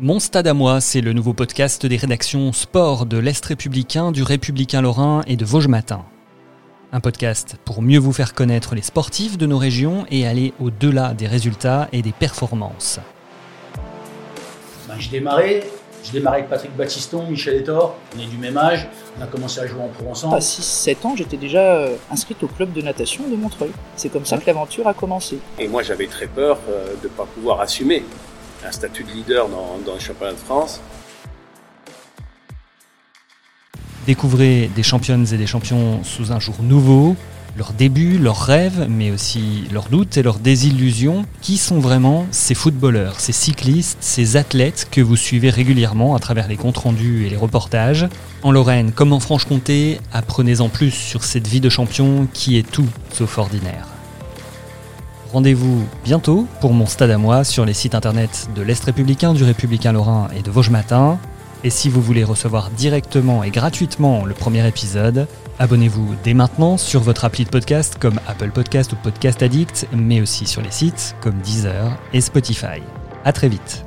Mon Stade à moi, c'est le nouveau podcast des rédactions sport de l'Est républicain, du Républicain Lorrain et de Vosges Matin. Un podcast pour mieux vous faire connaître les sportifs de nos régions et aller au-delà des résultats et des performances. Ben, je démarrais, je démarrais avec Patrick Battiston, Michel Etor, on est du même âge, on a commencé à jouer en pro ensemble. À 6-7 ans, j'étais déjà euh, inscrite au club de natation de Montreuil. C'est comme ça que l'aventure a commencé. Et moi, j'avais très peur euh, de ne pas pouvoir assumer un statut de leader dans, dans le championnat de France. Découvrez des championnes et des champions sous un jour nouveau, leurs débuts, leurs rêves, mais aussi leurs doutes et leurs désillusions. Qui sont vraiment ces footballeurs, ces cyclistes, ces athlètes que vous suivez régulièrement à travers les comptes rendus et les reportages? En Lorraine comme en Franche-Comté, apprenez-en plus sur cette vie de champion qui est tout sauf ordinaire. Rendez-vous bientôt pour mon stade à moi sur les sites internet de l'Est républicain, du Républicain Lorrain et de Vosges Matin. Et si vous voulez recevoir directement et gratuitement le premier épisode, abonnez-vous dès maintenant sur votre appli de podcast comme Apple Podcast ou Podcast Addict, mais aussi sur les sites comme Deezer et Spotify. À très vite.